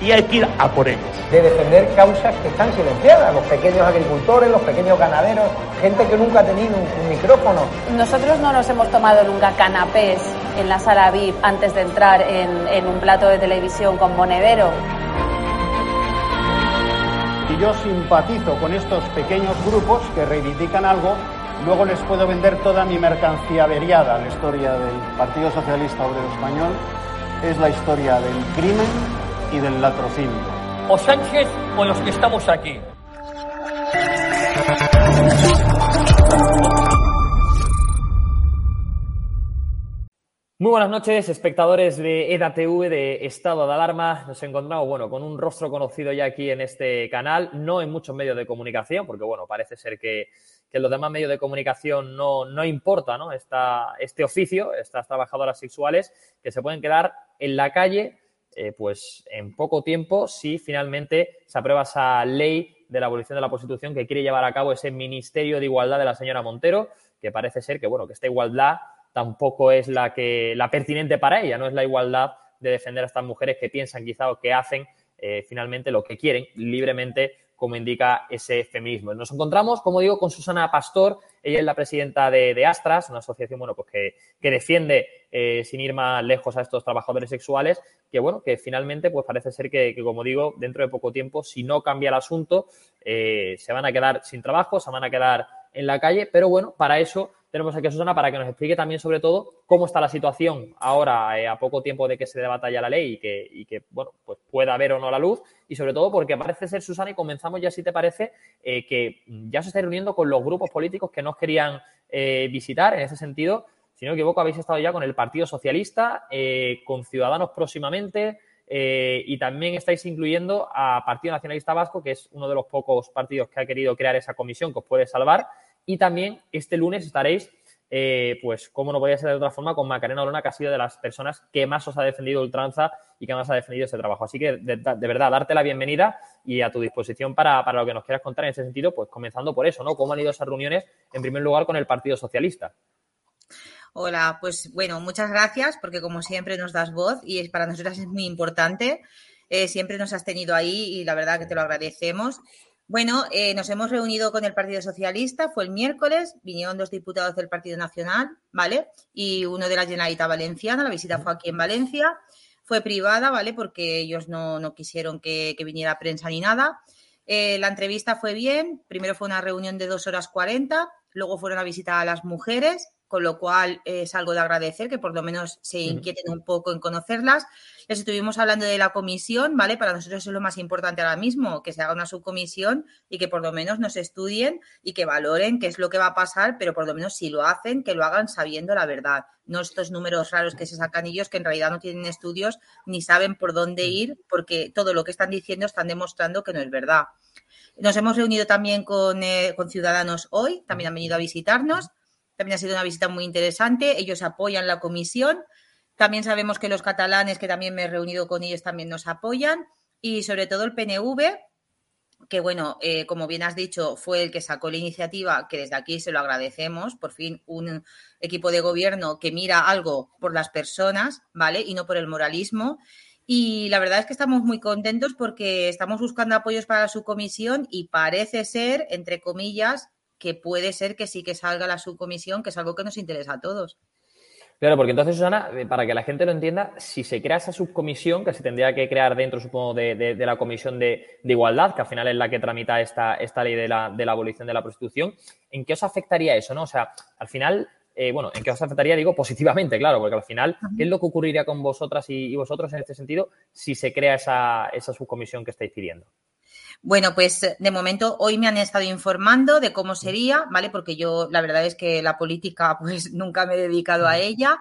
Y hay que ir a por ellos. De defender causas que están silenciadas, los pequeños agricultores, los pequeños ganaderos, gente que nunca ha tenido un, un micrófono. Nosotros no nos hemos tomado nunca canapés en la sala VIP antes de entrar en, en un plato de televisión con monedero. Y yo simpatizo con estos pequeños grupos que reivindican algo, luego les puedo vender toda mi mercancía averiada. La historia del Partido Socialista Obrero Español es la historia del crimen y del latrocinio. O Sánchez o los que estamos aquí. Muy buenas noches, espectadores de EDATV de Estado de Alarma. Nos encontramos, bueno, con un rostro conocido ya aquí en este canal, no en muchos medios de comunicación, porque, bueno, parece ser que, que en los demás medios de comunicación no, no importa, ¿no? Esta, este oficio, estas trabajadoras sexuales que se pueden quedar en la calle, eh, pues en poco tiempo, si finalmente se aprueba esa ley de la abolición de la prostitución que quiere llevar a cabo ese Ministerio de Igualdad de la señora Montero, que parece ser que, bueno, que esta igualdad tampoco es la que la pertinente para ella, no es la igualdad de defender a estas mujeres que piensan quizá o que hacen eh, finalmente lo que quieren libremente como indica ese feminismo. Nos encontramos, como digo, con Susana Pastor, ella es la presidenta de, de Astras, una asociación bueno, pues que, que defiende, eh, sin ir más lejos, a estos trabajadores sexuales, que bueno, que finalmente pues parece ser que, que como digo, dentro de poco tiempo, si no cambia el asunto, eh, se van a quedar sin trabajo, se van a quedar en la calle, pero bueno, para eso tenemos aquí a Susana para que nos explique también sobre todo cómo está la situación ahora eh, a poco tiempo de que se debata ya la ley y que, bueno, pues pueda ver o no la luz y sobre todo porque parece ser, Susana, y comenzamos ya si te parece, eh, que ya se está reuniendo con los grupos políticos que nos querían eh, visitar en ese sentido. Si no me equivoco, habéis estado ya con el Partido Socialista, con Ciudadanos próximamente, y también estáis incluyendo a Partido Nacionalista Vasco, que es uno de los pocos partidos que ha querido crear esa comisión que os puede salvar. Y también este lunes estaréis, eh, pues, como no podía ser de otra forma, con Macarena Olona, que ha sido de las personas que más os ha defendido ultranza y que más ha defendido este trabajo. Así que, de, verdad, darte la bienvenida y a tu disposición para, para, lo que nos quieras contar en ese sentido, pues comenzando por eso, ¿no? ¿Cómo han ido esas reuniones, en primer lugar, con el Partido Socialista? Hola, pues bueno, muchas gracias porque como siempre nos das voz y para nosotras es muy importante. Eh, siempre nos has tenido ahí y la verdad que te lo agradecemos. Bueno, eh, nos hemos reunido con el Partido Socialista, fue el miércoles, vinieron dos diputados del Partido Nacional, ¿vale? Y uno de la Generalitat Valenciana, la visita fue aquí en Valencia, fue privada, ¿vale? Porque ellos no, no quisieron que, viniera prensa ni nada. Eh, la entrevista fue bien, primero fue una reunión de dos horas cuarenta, luego fueron a visitar a las mujeres, con lo cual es algo de agradecer que por lo menos se inquieten un poco en conocerlas. Les estuvimos hablando de la comisión, ¿vale? Para nosotros es lo más importante ahora mismo, que se haga una subcomisión y que por lo menos nos estudien y que valoren qué es lo que va a pasar, pero por lo menos si lo hacen, que lo hagan sabiendo la verdad. No estos números raros que se sacan ellos, que en realidad no tienen estudios ni saben por dónde ir, porque todo lo que están diciendo están demostrando que no es verdad. Nos hemos reunido también con, eh, con Ciudadanos hoy, también han venido a visitarnos. También ha sido una visita muy interesante. Ellos apoyan la comisión. También sabemos que los catalanes, que también me he reunido con ellos, también nos apoyan. Y sobre todo el PNV, que bueno, eh, como bien has dicho, fue el que sacó la iniciativa, que desde aquí se lo agradecemos. Por fin, un equipo de gobierno que mira algo por las personas, ¿vale? Y no por el moralismo. Y la verdad es que estamos muy contentos porque estamos buscando apoyos para su comisión y parece ser, entre comillas, que puede ser que sí que salga la subcomisión, que es algo que nos interesa a todos. Claro, porque entonces, Susana, eh, para que la gente lo entienda, si se crea esa subcomisión, que se tendría que crear dentro, supongo, de, la Comisión de, Igualdad, que al final es la que tramita esta, esta ley de la, de la, abolición de la prostitución, ¿en qué os afectaría eso? ¿no? O sea, al final, eh, bueno, ¿en qué os afectaría? Digo, positivamente, claro, porque al final, ¿qué es lo que ocurriría con vosotras y, vosotros en este sentido si se crea esa, esa subcomisión que estáis pidiendo? Bueno, pues de momento hoy me han estado informando de cómo sería, ¿vale? Porque yo la verdad es que la política pues nunca me he dedicado a ella.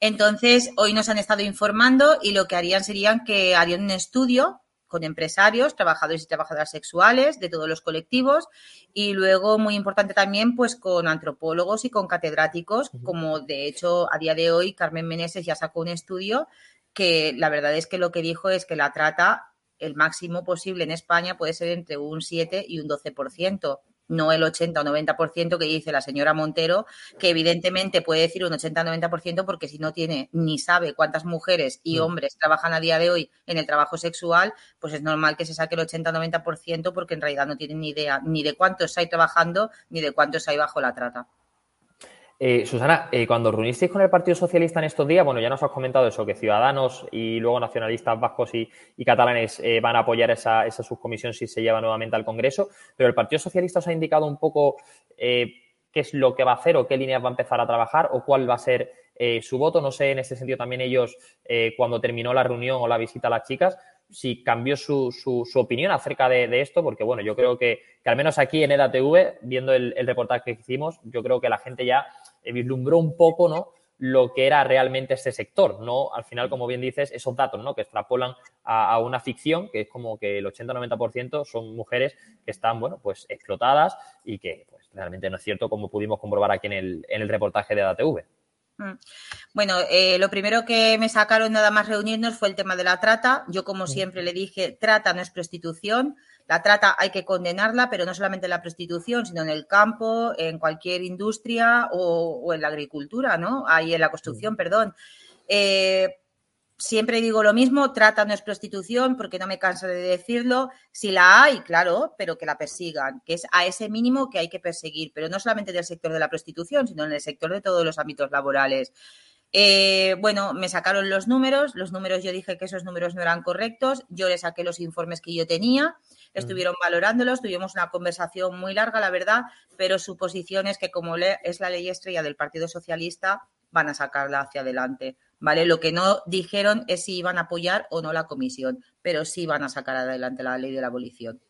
Entonces, hoy nos han estado informando y lo que harían serían que harían un estudio con empresarios, trabajadores y trabajadoras sexuales de todos los colectivos y luego, muy importante también, pues con antropólogos y con catedráticos, como de hecho a día de hoy Carmen Meneses ya sacó un estudio que la verdad es que lo que dijo es que la trata el máximo posible en España puede ser entre un 7 y un 12%, no el 80 o 90% que dice la señora Montero, que evidentemente puede decir un 80 o 90% porque si no tiene ni sabe cuántas mujeres y mm. hombres trabajan a día de hoy en el trabajo sexual, pues es normal que se saque el 80 o 90% porque en realidad no tienen ni idea ni de cuántos hay trabajando ni de cuántos hay bajo la trata. Eh, Susana, eh, cuando reunisteis con el Partido Socialista en estos días, bueno, ya nos has comentado eso, que Ciudadanos y luego nacionalistas vascos y, catalanes eh, van a apoyar esa, subcomisión si se lleva nuevamente al Congreso, pero el Partido Socialista os ha indicado un poco qué es lo que va a hacer o qué líneas va a empezar a trabajar o cuál va a ser su voto. No sé, en ese sentido también ellos, cuando terminó la reunión o la visita a las chicas, si cambió su, su, opinión acerca de, esto, porque bueno, yo creo que, al menos aquí en EDATV, viendo el, reportaje que hicimos, yo creo que la gente ya vislumbró un poco, ¿no? lo que era realmente este sector, no al final, como bien dices, esos datos, ¿no? que extrapolan a, una ficción, que es como que el 80-90% son mujeres que están, bueno, pues explotadas y que pues, realmente no es cierto, como pudimos comprobar aquí en el, en el reportaje de EDATV. Mm. Bueno, eh, lo primero que me sacaron nada más reunirnos fue el tema de la trata. Yo, como siempre, le dije, trata no es prostitución. La trata hay que condenarla, pero no solamente en la prostitución, sino en el campo, en cualquier industria o, en la agricultura, ¿no? Ahí en la construcción, perdón. Eh, siempre digo lo mismo, trata no es prostitución, porque no me canso de decirlo. Si la hay, claro, pero que la persigan, que es a ese mínimo que hay que perseguir, pero no solamente del sector de la prostitución, sino en el sector de todos los ámbitos laborales. Eh, bueno, me sacaron los números, los números yo dije que esos números no eran correctos, yo le saqué los informes que yo tenía, estuvieron valorándolos, tuvimos una conversación muy larga, la verdad, pero su posición es que como es la ley estrella del Partido Socialista, van a sacarla hacia adelante. ¿Vale? Lo que no dijeron es si iban a apoyar o no la comisión, pero sí van a sacar adelante la ley de la abolición.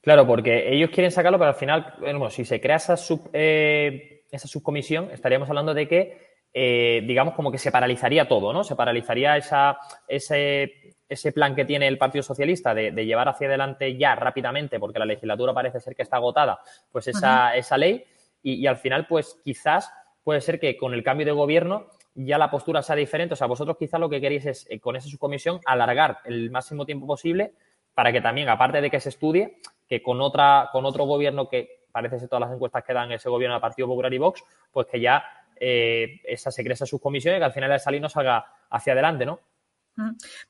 Claro, porque ellos quieren sacarlo, pero al final, bueno, si se crea esa, sub, eh, esa subcomisión, estaríamos hablando de que, eh, digamos, como que se paralizaría todo, ¿no? Se paralizaría esa, ese, ese plan que tiene el Partido Socialista de, llevar hacia adelante ya rápidamente, porque la legislatura parece ser que está agotada, pues esa, esa ley, y, y al final, pues quizás puede ser que con el cambio de gobierno ya la postura sea diferente. O sea, vosotros quizás lo que queréis es, eh, con esa subcomisión, alargar el máximo tiempo posible para que también, aparte de que se estudie, que con, otra, con otro gobierno que parece ser todas las encuestas que dan ese gobierno del Partido Popular y Vox, pues que ya eh, esa se cree esa subcomisión y que al final de salir no salga hacia adelante, ¿no?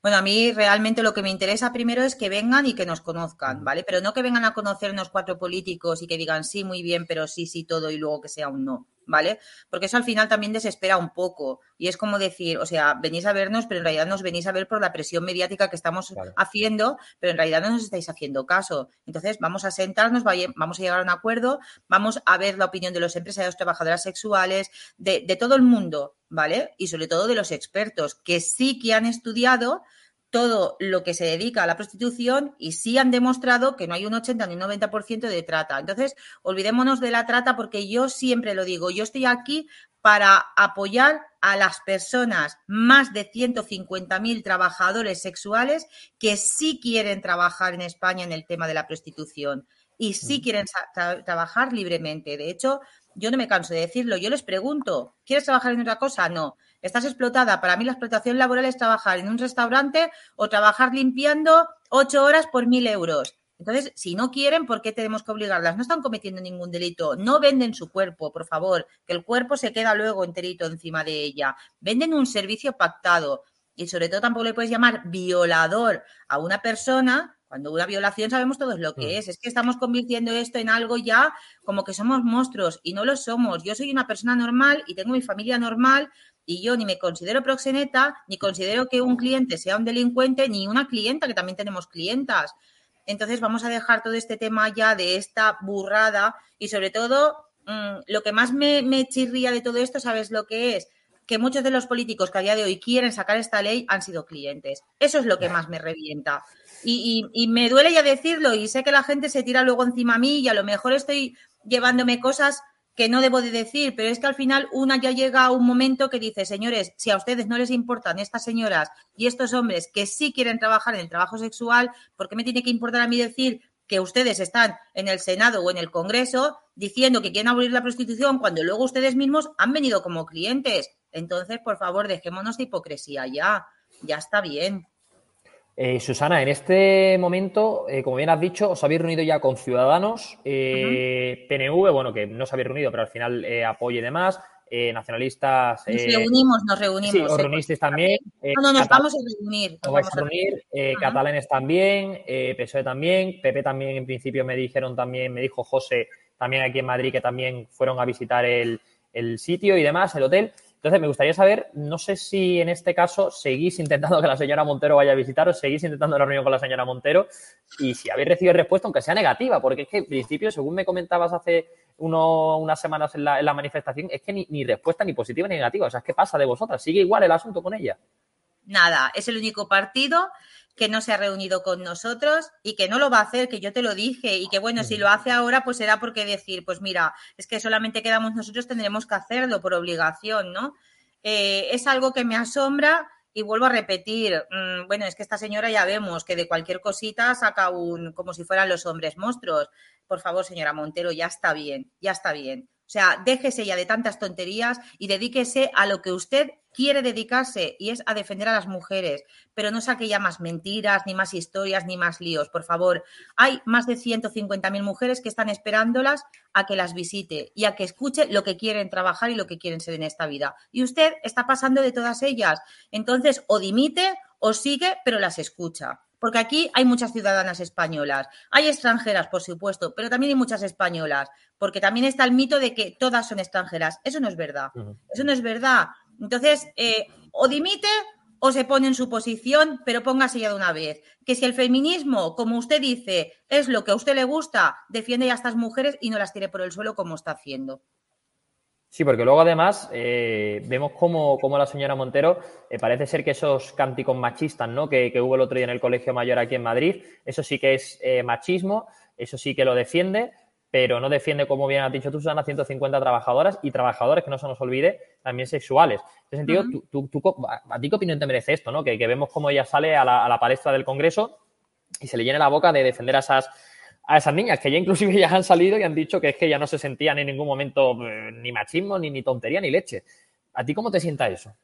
Bueno, a mí realmente lo que me interesa primero es que vengan y que nos conozcan, ¿vale? Pero no que vengan a conocernos cuatro políticos y que digan sí, muy bien, pero sí, sí, todo y luego que sea un no. ¿Vale? Porque eso al final también desespera un poco. Y es como decir, o sea, venís a vernos, pero en realidad nos venís a ver por la presión mediática que estamos haciendo, pero en realidad no nos estáis haciendo caso. Entonces, vamos a sentarnos, vamos a llegar a un acuerdo, vamos a ver la opinión de los empresarios, trabajadoras sexuales, de, de todo el mundo, ¿vale? Y sobre todo de los expertos, que sí que han estudiado todo lo que se dedica a la prostitución y sí han demostrado que no hay un 80 ni un 90% de trata. Entonces, olvidémonos de la trata porque yo siempre lo digo, yo estoy aquí para apoyar a las personas, más de 150.000 trabajadores sexuales que sí quieren trabajar en España en el tema de la prostitución y sí quieren trabajar libremente. De hecho, yo no me canso de decirlo. Yo les pregunto, ¿quieres trabajar en otra cosa? No estás explotada. Para mí la explotación laboral es trabajar en un restaurante o trabajar limpiando ocho horas por mil euros. Entonces, si no quieren, ¿por qué tenemos que obligarlas? No están cometiendo ningún delito. No venden su cuerpo, por favor, que el cuerpo se queda luego enterito encima de ella. Venden un servicio pactado. Y sobre todo tampoco le puedes llamar violador a una persona cuando una violación sabemos todos lo que mm. es. Es que estamos convirtiendo esto en algo ya como que somos monstruos y no lo somos. Yo soy una persona normal y tengo mi familia normal Y yo ni me considero proxeneta, ni considero que un cliente sea un delincuente, ni una clienta, que también tenemos clientas. Entonces vamos a dejar todo este tema ya de esta burrada y sobre todo mm, lo que más me, chirría de todo esto, ¿sabes lo que es? que muchos de los políticos que a día de hoy quieren sacar esta ley han sido clientes. Eso es lo que más me revienta. Y, me duele ya decirlo y sé que la gente se tira luego encima a mí y a lo mejor estoy llevándome cosas que no debo de decir, pero es que al final una ya llega a un momento que dice, señores, si a ustedes no les importan estas señoras y estos hombres que sí quieren trabajar en el trabajo sexual, ¿por qué me tiene que importar a mí decir que ustedes están en el Senado o en el Congreso diciendo que quieren abolir la prostitución cuando luego ustedes mismos han venido como clientes? Entonces, por favor, dejémonos de hipocresía ya, ya está bien. Eh, Susana, en este momento, eh, como bien has dicho, os habéis reunido ya con Ciudadanos, eh, PNV, bueno, que no os habéis reunido, pero al final apoye y demás, nacionalistas. Nos reunimos, nos reunimos. Sí, os reunisteis también. no, no, nos vamos a reunir. Os vais a reunir, catalanes también, PSOE también, PP también, en principio me dijeron también, me dijo José, también aquí en Madrid, que también fueron a visitar el, el sitio y demás, el hotel. Entonces, me gustaría saber, no sé si en este caso seguís intentando que la señora Montero vaya a visitaros, seguís intentando la reunión con la señora Montero y si habéis recibido respuesta, aunque sea negativa, porque es que en principio, según me comentabas hace unas semanas en la, manifestación, es que ni, ni, respuesta ni positiva ni negativa. O sea, ¿qué pasa de vosotras? ¿Sigue igual el asunto con ella? Nada, es el único partido que no se ha reunido con nosotros y que no lo va a hacer, que yo te lo dije, y que bueno, si lo hace ahora, pues será porque decir, pues mira, es que solamente quedamos nosotros, tendremos que hacerlo por obligación, ¿no? Eh, es algo que me asombra y vuelvo a repetir, mm, bueno, es que esta señora ya vemos que de cualquier cosita saca un, como si fueran los hombres monstruos. Por favor, señora Montero, ya está bien, ya está bien. O sea, déjese ya de tantas tonterías y dedíquese a lo que usted quiere dedicarse y es a defender a las mujeres, pero no saque ya más mentiras, ni más historias, ni más líos, por favor. Hay más de 150.000 mujeres que están esperándolas a que las visite y a que escuche lo que quieren trabajar y lo que quieren ser en esta vida. Y usted está pasando de todas ellas. Entonces, o dimite o sigue, pero las escucha porque aquí hay muchas ciudadanas españolas, hay extranjeras, por supuesto, pero también hay muchas españolas, porque también está el mito de que todas son extranjeras. Eso no es verdad. Eso no es verdad. Entonces, eh, o dimite o se pone en su posición, pero póngase ya de una vez. Que si el feminismo, como usted dice, es lo que a usted le gusta, defiende a estas mujeres y no las tire por el suelo como está haciendo. Sí, porque luego además eh, vemos cómo, la señora Montero eh, parece ser que esos cánticos machistas ¿no? Que, hubo el otro día en el Colegio Mayor aquí en Madrid, eso sí que es eh, machismo, eso sí que lo defiende, pero no defiende, como bien has dicho tú, Susana, 150 trabajadoras y trabajadores, que no se nos olvide, también sexuales. En ese sentido, tú, ¿a ti qué opinión te merece esto? ¿no? Que, vemos cómo ella sale a la, a la palestra del Congreso y se le llena la boca de defender a esas a esas niñas, que ya inclusive ya han salido y han dicho que es que ya no se sentían en ningún momento eh, ni machismo, ni, ni tontería, ni leche. ¿A ti cómo te sienta eso?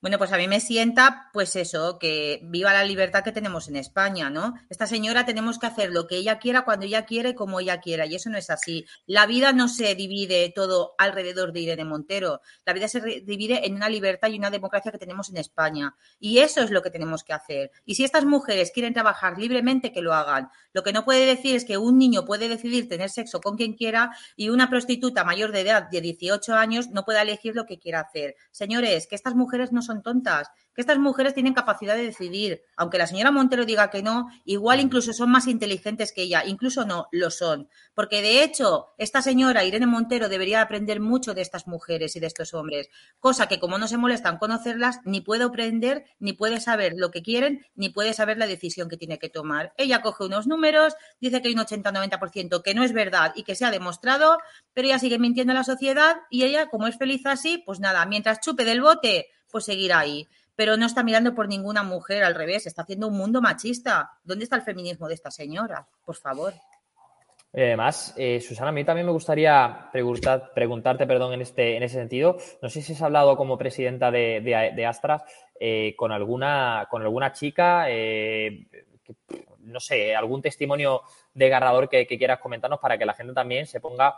Bueno, pues a mí me sienta, pues eso, que viva la libertad que tenemos en España, ¿no? Esta señora tenemos que hacer lo que ella quiera, cuando ella quiere, como ella quiera, y eso no es así. La vida no se divide todo alrededor de Irene Montero, la vida se divide en una libertad y una democracia que tenemos en España, y eso es lo que tenemos que hacer. Y si estas mujeres quieren trabajar libremente, que lo hagan. Lo que no puede decir es que un niño puede decidir tener sexo con quien quiera y una prostituta mayor de edad de 18 años no pueda elegir lo que quiera hacer. Señores, que estas mujeres no son son tontas, que estas mujeres tienen capacidad de decidir. Aunque la señora Montero diga que no, igual incluso son más inteligentes que ella, incluso no, lo son. Porque de hecho, esta señora Irene Montero debería aprender mucho de estas mujeres y de estos hombres, cosa que como no se molestan conocerlas, ni puede aprender, ni puede saber lo que quieren, ni puede saber la decisión que tiene que tomar. Ella coge unos números, dice que hay un 80-90% que no es verdad y que se ha demostrado, pero ella sigue mintiendo a la sociedad y ella, como es feliz así, pues nada, mientras chupe del bote, pues seguir ahí. Pero no está mirando por ninguna mujer, al revés, está haciendo un mundo machista. ¿Dónde está el feminismo de esta señora? Por favor. Además, eh, Susana, a mí también me gustaría preguntar, preguntarte perdón, en, este, en ese sentido. No sé si has hablado como presidenta de, de, Astras eh, con, alguna, con alguna chica, eh, no sé, algún testimonio desgarrador que, que, quieras comentarnos para que la gente también se ponga,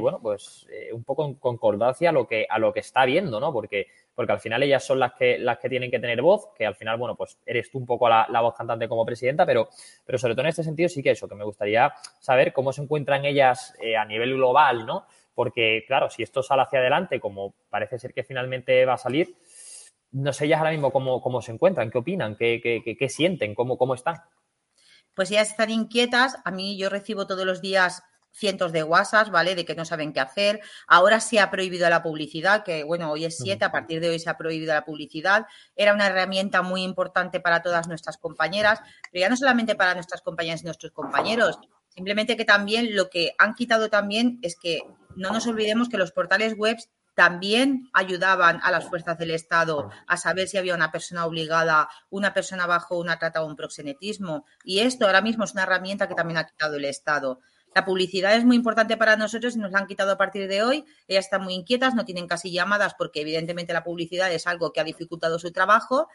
bueno, pues un poco en concordancia a lo que, a lo que está viendo, ¿no? Porque porque al final ellas son las que, las que tienen que tener voz, que al final, bueno, pues eres tú un poco la, voz cantante como presidenta, pero, pero sobre todo en este sentido sí que eso, que me gustaría saber cómo se encuentran ellas eh, a nivel global, ¿no? Porque, claro, si esto sale hacia adelante, como parece ser que finalmente va a salir, no sé ellas ahora mismo cómo, cómo se encuentran, qué opinan, qué, qué, qué sienten, cómo, cómo están. Pues ellas están inquietas. A mí yo recibo todos los días cientos de WhatsApp, ¿vale? De que no saben qué hacer. Ahora se ha prohibido la publicidad, que bueno, hoy es 7, a partir de hoy se ha prohibido la publicidad. Era una herramienta muy importante para todas nuestras compañeras, pero ya no solamente para nuestras compañeras y nuestros compañeros, simplemente que también lo que han quitado también es que no nos olvidemos que los portales web también ayudaban a las fuerzas del Estado a saber si había una persona obligada, una persona bajo una trata o un proxenetismo. Y esto ahora mismo es una herramienta que también ha quitado el Estado. La publicidad es muy importante para nosotros y nos la han quitado a partir de hoy. Ellas están muy inquietas, no tienen casi llamadas porque evidentemente la publicidad es algo que ha dificultado su trabajo.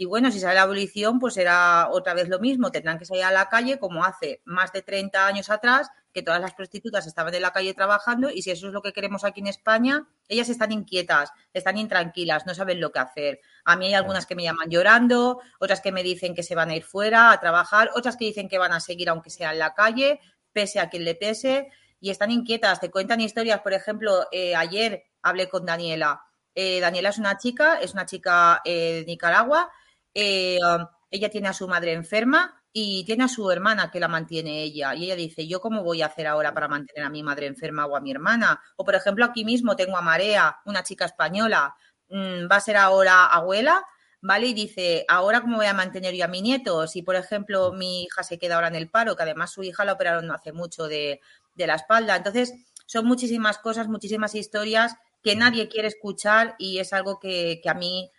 Y bueno, si sale la abolición, pues será otra vez lo mismo. Tendrán que salir a la calle como hace más de 30 años atrás, que todas las prostitutas estaban en la calle trabajando y si eso es lo que queremos aquí en España, ellas están inquietas, están intranquilas, no saben lo que hacer. A mí hay algunas que me llaman llorando, otras que me dicen que se van a ir fuera a trabajar, otras que dicen que van a seguir aunque sea en la calle, pese a quien le pese, y están inquietas, te cuentan historias. Por ejemplo, eh, ayer hablé con Daniela. Eh, Daniela es una chica, es una chica eh, de Nicaragua. Um, ella tiene a su madre enferma y tiene a su hermana que la mantiene ella. Y ella dice, ¿yo cómo voy a hacer ahora para mantener a mi madre enferma o a mi hermana? O, por ejemplo, aquí mismo tengo a Marea, una chica española. Mm, va a ser ahora abuela ¿vale? Y dice, ahora cómo voy a mantener yo a mi nieto, si por ejemplo mi hija se queda ahora en el paro, que además su hija la operaron no hace mucho de, la espalda. Entonces, son muchísimas cosas, muchísimas historias que nadie quiere escuchar y es algo que, a mí, mm,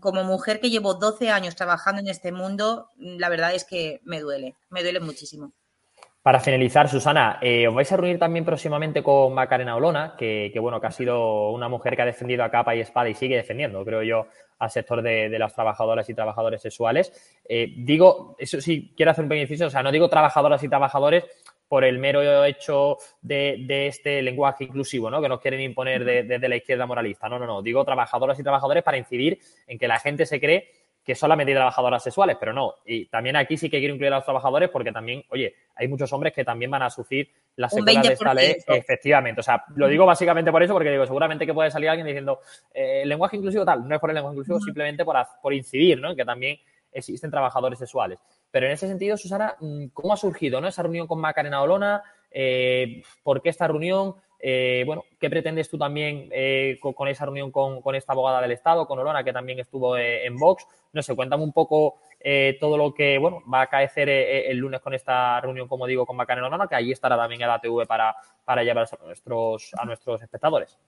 como mujer que llevo 12 años trabajando en este mundo, la verdad es que me duele, me duele muchísimo. Para finalizar, Susana, eh, os vais a reunir también próximamente con Macarena Olona, que, bueno, que ha sido una mujer que ha defendido a capa y espada y sigue defendiendo, creo yo, al sector de, las trabajadoras y trabajadores sexuales. Eh, digo, eso sí, quiero hacer un beneficio, o sea, no digo trabajadoras y trabajadores por el mero hecho de, este lenguaje inclusivo, ¿no? Que nos quieren imponer desde la izquierda moralista. No, no, no. Digo trabajadoras y trabajadores para incidir en que la gente se cree que solamente hay trabajadoras sexuales, pero no. Y también aquí sí que quiero incluir a los trabajadores porque también, oye, hay muchos hombres que también van a sufrir las secuelas de esta ley. Efectivamente. O sea, lo digo básicamente por eso, porque digo, seguramente que puede salir alguien diciendo, eh, el lenguaje inclusivo tal, no es por el lenguaje inclusivo, simplemente por, por incidir, ¿no? Que también existen trabajadores sexuales. Pero en ese sentido, Susana, mm, ¿cómo ha surgido ¿no? esa reunión con Macarena Olona? Eh, ¿Por qué esta reunión? Eh, bueno, ¿qué pretendes tú también eh, con, esa reunión con, esta abogada del Estado, con Olona, que también estuvo en Vox? No sé, cuéntame un poco todo lo que bueno va a acaecer el lunes con esta reunión, como digo, con Macarena Olona, que allí estará también el ATV para, para llevar a nuestros, a nuestros espectadores.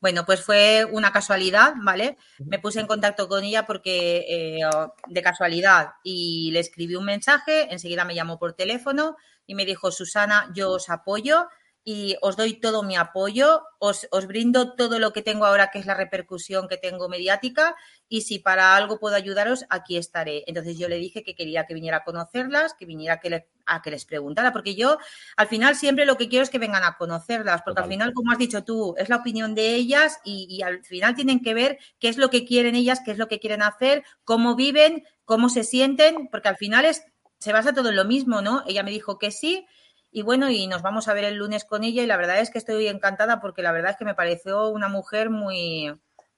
Bueno, pues fue una casualidad, ¿vale? Me puse en contacto con ella porque de casualidad y le escribí un mensaje, enseguida me llamó por teléfono y me dijo, Susana, yo os apoyo, y os doy todo mi apoyo, os, brindo todo lo que tengo ahora, que es la repercusión que tengo mediática, y si para algo puedo ayudaros, aquí estaré. Entonces yo le dije que quería que viniera a conocerlas, que viniera a que, a que les preguntara, porque yo al final siempre lo que quiero es que vengan a conocerlas, porque al final, como has dicho tú, es la opinión de ellas y, y al final tienen que ver qué es lo que quieren ellas, qué es lo que quieren hacer, cómo viven, cómo se sienten, porque al final es, se basa todo en lo mismo, ¿no? Ella me dijo que sí y bueno, y nos vamos a ver el lunes con ella y la verdad es que estoy encantada porque la verdad es que me pareció una mujer muy,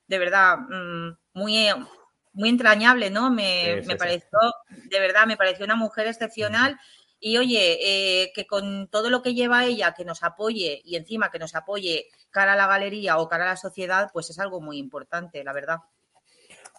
de verdad, mm, muy, muy entrañable, ¿no? Me, pareció, de verdad, me pareció una mujer excepcional. Y oye, eh, que con todo lo que lleva ella, que nos apoye y encima que nos apoye cara a la galería o cara a la sociedad, pues es algo muy importante, la verdad.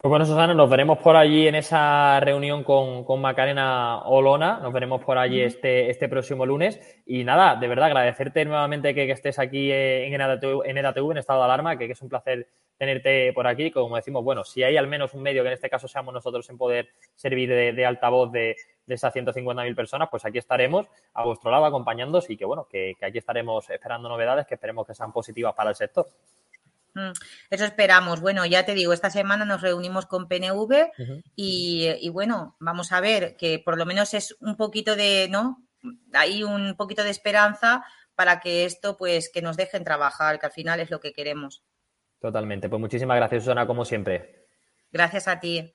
Pues bueno, Susana, nos veremos por allí en esa reunión con, con Macarena Olona. Nos veremos por allí este, este próximo lunes. Y nada, de verdad, agradecerte nuevamente que, estés aquí en EDATV, en en estado de alarma, que, es un placer tenerte por aquí. Como decimos, bueno, si hay al menos un medio, que en este caso seamos nosotros en poder servir de, altavoz de, de esas 150.000 personas, pues aquí estaremos a vuestro lado acompañándoos y que bueno, que aquí estaremos esperando novedades que esperemos que sean positivas para el sector. Mm, eso esperamos. Bueno, ya te digo, esta semana nos reunimos con PNV y, bueno, vamos a ver que por lo menos es un poquito de, ¿no? Hay un poquito de esperanza para que esto, pues, que nos dejen trabajar, que al final es lo que queremos. Totalmente. Pues muchísimas gracias, Susana, como siempre. Gracias a ti.